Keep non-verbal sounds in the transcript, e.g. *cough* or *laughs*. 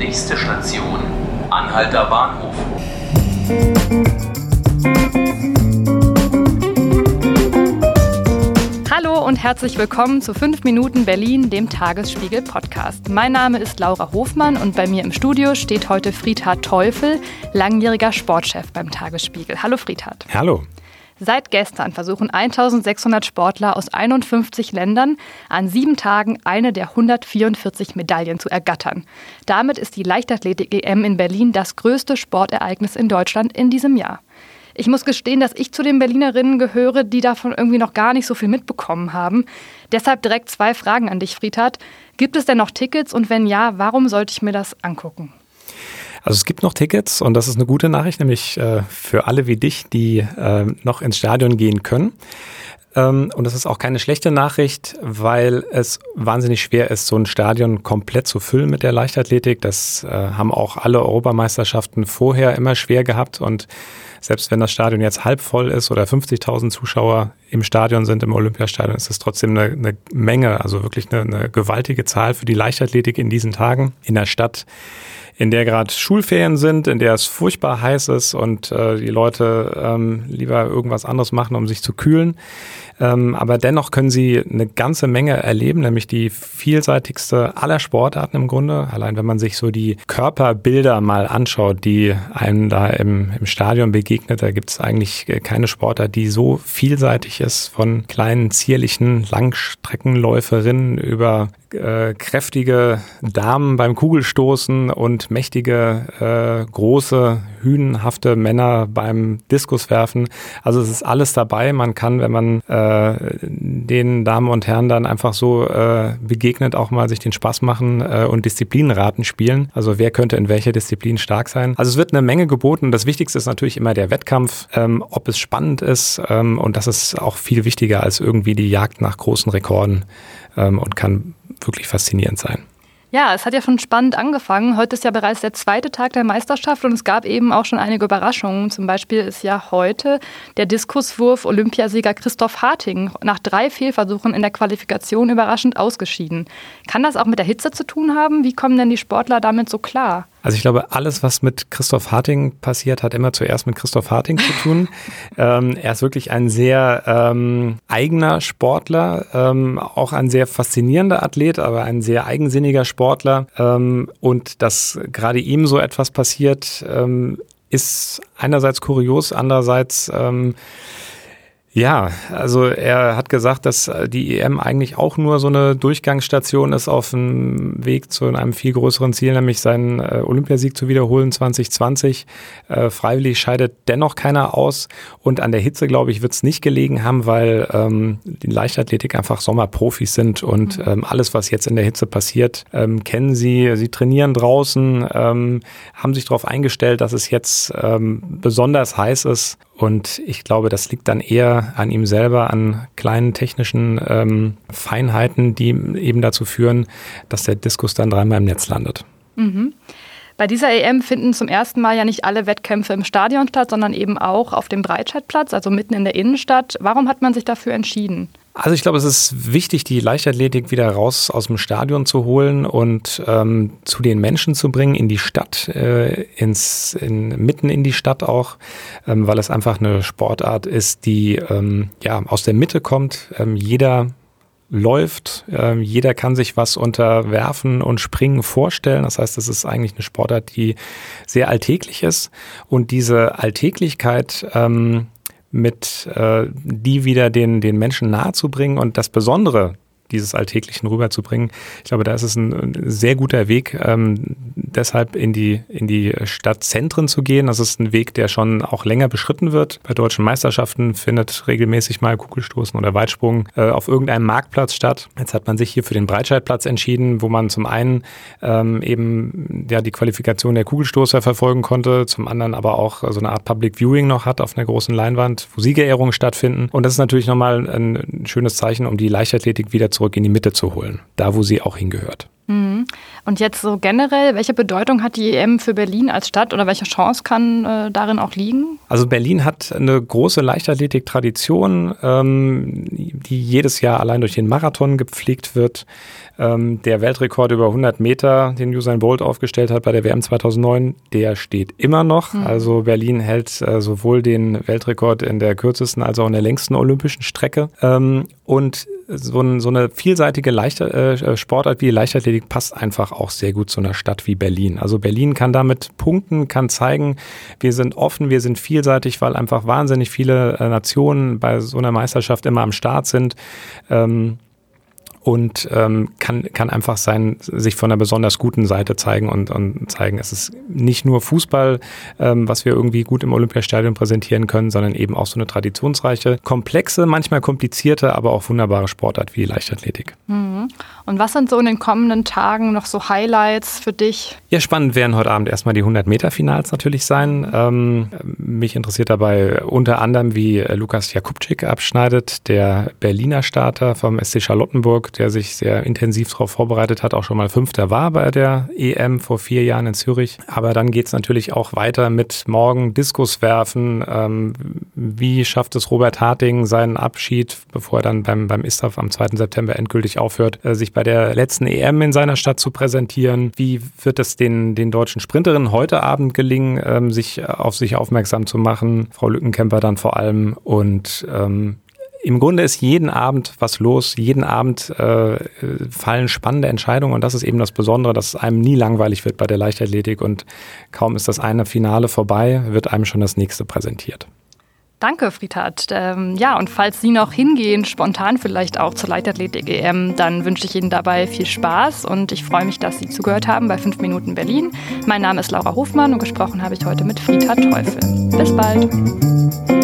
Nächste Station, Anhalter Bahnhof. Hallo und herzlich willkommen zu 5 Minuten Berlin, dem Tagesspiegel Podcast. Mein Name ist Laura Hofmann und bei mir im Studio steht heute Friedhard Teufel, langjähriger Sportchef beim Tagesspiegel. Hallo Friedhard. Hallo. Seit gestern versuchen 1600 Sportler aus 51 Ländern an sieben Tagen eine der 144 Medaillen zu ergattern. Damit ist die Leichtathletik-EM in Berlin das größte Sportereignis in Deutschland in diesem Jahr. Ich muss gestehen, dass ich zu den Berlinerinnen gehöre, die davon irgendwie noch gar nicht so viel mitbekommen haben. Deshalb direkt zwei Fragen an dich, Friedhard. Gibt es denn noch Tickets und wenn ja, warum sollte ich mir das angucken? Also es gibt noch Tickets und das ist eine gute Nachricht, nämlich äh, für alle wie dich, die äh, noch ins Stadion gehen können. Ähm, und das ist auch keine schlechte Nachricht, weil es wahnsinnig schwer ist, so ein Stadion komplett zu füllen mit der Leichtathletik. Das äh, haben auch alle Europameisterschaften vorher immer schwer gehabt und selbst wenn das Stadion jetzt halb voll ist oder 50.000 Zuschauer im Stadion sind, im Olympiastadion, ist es trotzdem eine, eine Menge, also wirklich eine, eine gewaltige Zahl für die Leichtathletik in diesen Tagen in der Stadt in der gerade Schulferien sind, in der es furchtbar heiß ist und äh, die Leute ähm, lieber irgendwas anderes machen, um sich zu kühlen. Ähm, aber dennoch können sie eine ganze Menge erleben, nämlich die vielseitigste aller Sportarten im Grunde. Allein wenn man sich so die Körperbilder mal anschaut, die einem da im, im Stadion begegnet, da gibt es eigentlich keine Sportart, die so vielseitig ist, von kleinen, zierlichen Langstreckenläuferinnen über äh, kräftige Damen beim Kugelstoßen und mächtige, äh, große, hünenhafte Männer beim Diskuswerfen. Also es ist alles dabei. Man kann, wenn man äh, den Damen und Herren dann einfach so äh, begegnet, auch mal sich den Spaß machen äh, und Disziplinraten spielen. Also wer könnte in welcher Disziplin stark sein? Also es wird eine Menge geboten. Das Wichtigste ist natürlich immer der Wettkampf, ähm, ob es spannend ist. Ähm, und das ist auch viel wichtiger als irgendwie die Jagd nach großen Rekorden ähm, und kann wirklich faszinierend sein. Ja, es hat ja schon spannend angefangen. Heute ist ja bereits der zweite Tag der Meisterschaft und es gab eben auch schon einige Überraschungen. Zum Beispiel ist ja heute der Diskuswurf Olympiasieger Christoph Harting nach drei Fehlversuchen in der Qualifikation überraschend ausgeschieden. Kann das auch mit der Hitze zu tun haben? Wie kommen denn die Sportler damit so klar? Also ich glaube, alles, was mit Christoph Harting passiert, hat immer zuerst mit Christoph Harting zu tun. *laughs* ähm, er ist wirklich ein sehr ähm, eigener Sportler, ähm, auch ein sehr faszinierender Athlet, aber ein sehr eigensinniger Sportler. Ähm, und dass gerade ihm so etwas passiert, ähm, ist einerseits kurios, andererseits ähm, ja, also er hat gesagt, dass die EM eigentlich auch nur so eine Durchgangsstation ist auf dem Weg zu einem viel größeren Ziel, nämlich seinen äh, Olympiasieg zu wiederholen 2020. Äh, freiwillig scheidet dennoch keiner aus und an der Hitze, glaube ich, wird es nicht gelegen haben, weil ähm, die Leichtathletik einfach Sommerprofis sind und mhm. ähm, alles, was jetzt in der Hitze passiert, ähm, kennen sie. Sie trainieren draußen, ähm, haben sich darauf eingestellt, dass es jetzt ähm, besonders heiß ist und ich glaube, das liegt dann eher an ihm selber, an kleinen technischen ähm, Feinheiten, die eben dazu führen, dass der Diskus dann dreimal im Netz landet. Mhm. Bei dieser EM finden zum ersten Mal ja nicht alle Wettkämpfe im Stadion statt, sondern eben auch auf dem Breitscheidplatz, also mitten in der Innenstadt. Warum hat man sich dafür entschieden? Also ich glaube, es ist wichtig, die Leichtathletik wieder raus aus dem Stadion zu holen und ähm, zu den Menschen zu bringen, in die Stadt, äh, ins, in, mitten in die Stadt auch, ähm, weil es einfach eine Sportart ist, die ähm, ja aus der Mitte kommt. Ähm, jeder läuft. Ähm, jeder kann sich was unter Werfen und Springen vorstellen. Das heißt, es ist eigentlich eine Sportart, die sehr alltäglich ist. Und diese Alltäglichkeit ähm, mit äh, die wieder den, den Menschen nahezubringen und das Besondere dieses Alltäglichen rüberzubringen. Ich glaube, da ist es ein sehr guter Weg, ähm, deshalb in die, in die Stadtzentren zu gehen. Das ist ein Weg, der schon auch länger beschritten wird. Bei deutschen Meisterschaften findet regelmäßig mal Kugelstoßen oder Weitsprung äh, auf irgendeinem Marktplatz statt. Jetzt hat man sich hier für den Breitscheidplatz entschieden, wo man zum einen ähm, eben ja, die Qualifikation der Kugelstoßer verfolgen konnte, zum anderen aber auch so eine Art Public Viewing noch hat auf einer großen Leinwand, wo Siegerehrungen stattfinden. Und das ist natürlich nochmal ein schönes Zeichen, um die Leichtathletik wieder zu zurück in die Mitte zu holen, da wo sie auch hingehört. Mhm. Und jetzt so generell, welche Bedeutung hat die EM für Berlin als Stadt oder welche Chance kann äh, darin auch liegen? Also Berlin hat eine große Leichtathletik-Tradition, ähm, die jedes Jahr allein durch den Marathon gepflegt wird. Ähm, der Weltrekord über 100 Meter, den Usain Bolt aufgestellt hat bei der WM 2009, der steht immer noch. Mhm. Also Berlin hält äh, sowohl den Weltrekord in der kürzesten als auch in der längsten olympischen Strecke. Ähm, und so, ein, so, eine vielseitige Leichter, äh, Sportart wie die Leichtathletik passt einfach auch sehr gut zu einer Stadt wie Berlin. Also Berlin kann damit punkten, kann zeigen, wir sind offen, wir sind vielseitig, weil einfach wahnsinnig viele äh, Nationen bei so einer Meisterschaft immer am Start sind. Ähm, und ähm, kann, kann einfach sein, sich von einer besonders guten Seite zeigen und, und zeigen, es ist nicht nur Fußball, ähm, was wir irgendwie gut im Olympiastadion präsentieren können, sondern eben auch so eine traditionsreiche, komplexe, manchmal komplizierte, aber auch wunderbare Sportart wie Leichtathletik. Mhm. Und was sind so in den kommenden Tagen noch so Highlights für dich? Ja, spannend werden heute Abend erstmal die 100-Meter-Finals natürlich sein. Ähm, mich interessiert dabei unter anderem, wie Lukas Jakubczyk abschneidet, der Berliner Starter vom SC Charlottenburg der sich sehr intensiv darauf vorbereitet hat, auch schon mal Fünfter war bei der EM vor vier Jahren in Zürich. Aber dann geht es natürlich auch weiter mit morgen Diskus werfen. Ähm, wie schafft es Robert Harting seinen Abschied, bevor er dann beim, beim ISTAF am 2. September endgültig aufhört, äh, sich bei der letzten EM in seiner Stadt zu präsentieren? Wie wird es den, den deutschen Sprinterinnen heute Abend gelingen, ähm, sich auf sich aufmerksam zu machen? Frau Lückenkämper dann vor allem. Und ähm, im Grunde ist jeden Abend was los, jeden Abend äh, fallen spannende Entscheidungen und das ist eben das Besondere, dass es einem nie langweilig wird bei der Leichtathletik und kaum ist das eine Finale vorbei, wird einem schon das nächste präsentiert. Danke, Friedhard. Ähm, ja, und falls Sie noch hingehen, spontan vielleicht auch zur Leichtathletik-EM, dann wünsche ich Ihnen dabei viel Spaß und ich freue mich, dass Sie zugehört haben bei 5 Minuten Berlin. Mein Name ist Laura Hofmann und gesprochen habe ich heute mit Friedhard Teufel. Bis bald.